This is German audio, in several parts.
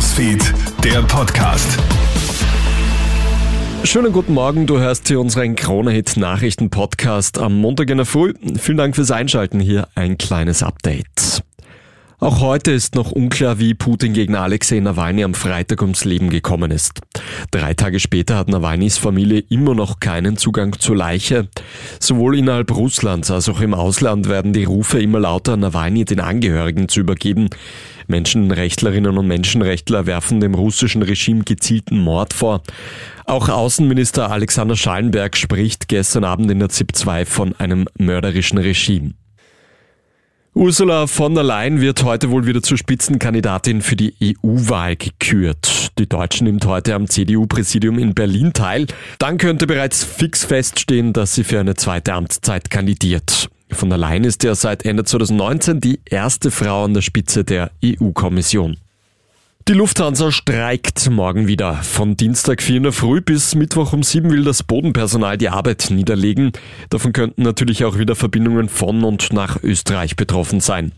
Newsfeed, der Podcast. Schönen guten Morgen, du hörst hier unseren Krone-Hit Nachrichten-Podcast am Montag in der Früh. Vielen Dank fürs Einschalten, hier ein kleines Update. Auch heute ist noch unklar, wie Putin gegen Alexei Nawalny am Freitag ums Leben gekommen ist. Drei Tage später hat Nawalnys Familie immer noch keinen Zugang zur Leiche. Sowohl innerhalb Russlands als auch im Ausland werden die Rufe immer lauter, Nawalny den Angehörigen zu übergeben. Menschenrechtlerinnen und Menschenrechtler werfen dem russischen Regime gezielten Mord vor. Auch Außenminister Alexander Schallenberg spricht gestern Abend in der ZIP 2 von einem mörderischen Regime. Ursula von der Leyen wird heute wohl wieder zur Spitzenkandidatin für die EU-Wahl gekürt. Die Deutsche nimmt heute am CDU-Präsidium in Berlin teil. Dann könnte bereits fix feststehen, dass sie für eine zweite Amtszeit kandidiert. Von der Leyen ist ja seit Ende 2019 die erste Frau an der Spitze der EU-Kommission. Die Lufthansa streikt morgen wieder. Von Dienstag 4 Uhr früh bis Mittwoch um 7 will das Bodenpersonal die Arbeit niederlegen. Davon könnten natürlich auch wieder Verbindungen von und nach Österreich betroffen sein.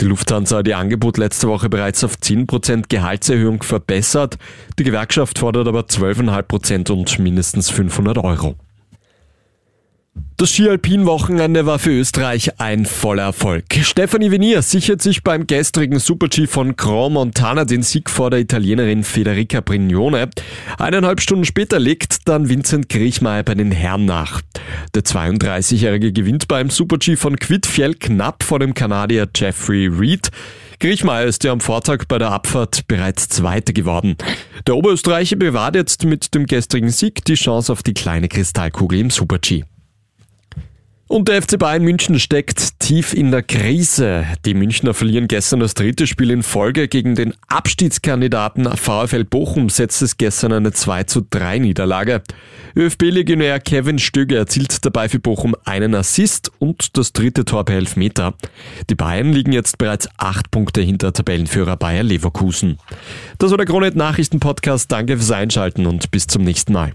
Die Lufthansa hat ihr Angebot letzte Woche bereits auf 10% Gehaltserhöhung verbessert. Die Gewerkschaft fordert aber 12,5% und mindestens 500 Euro. Das Ski-Alpin-Wochenende war für Österreich ein voller Erfolg. Stefanie Venier sichert sich beim gestrigen Super-G von Grand Montana den Sieg vor der Italienerin Federica Brignone. Eineinhalb Stunden später legt dann Vincent Griechmeier bei den Herren nach. Der 32-Jährige gewinnt beim Super-G von Quidfjell knapp vor dem Kanadier Jeffrey Reed. Griechmeier ist ja am Vortag bei der Abfahrt bereits Zweiter geworden. Der Oberösterreicher bewahrt jetzt mit dem gestrigen Sieg die Chance auf die kleine Kristallkugel im Super-G. Und der FC Bayern München steckt tief in der Krise. Die Münchner verlieren gestern das dritte Spiel in Folge gegen den Abstiegskandidaten VfL Bochum, setzt es gestern eine 2 zu 3 Niederlage. ÖFB-Legionär Kevin Stöger erzielt dabei für Bochum einen Assist und das dritte Tor per Elfmeter. Die Bayern liegen jetzt bereits acht Punkte hinter Tabellenführer Bayer Leverkusen. Das war der Kronet Nachrichten Podcast. Danke fürs Einschalten und bis zum nächsten Mal.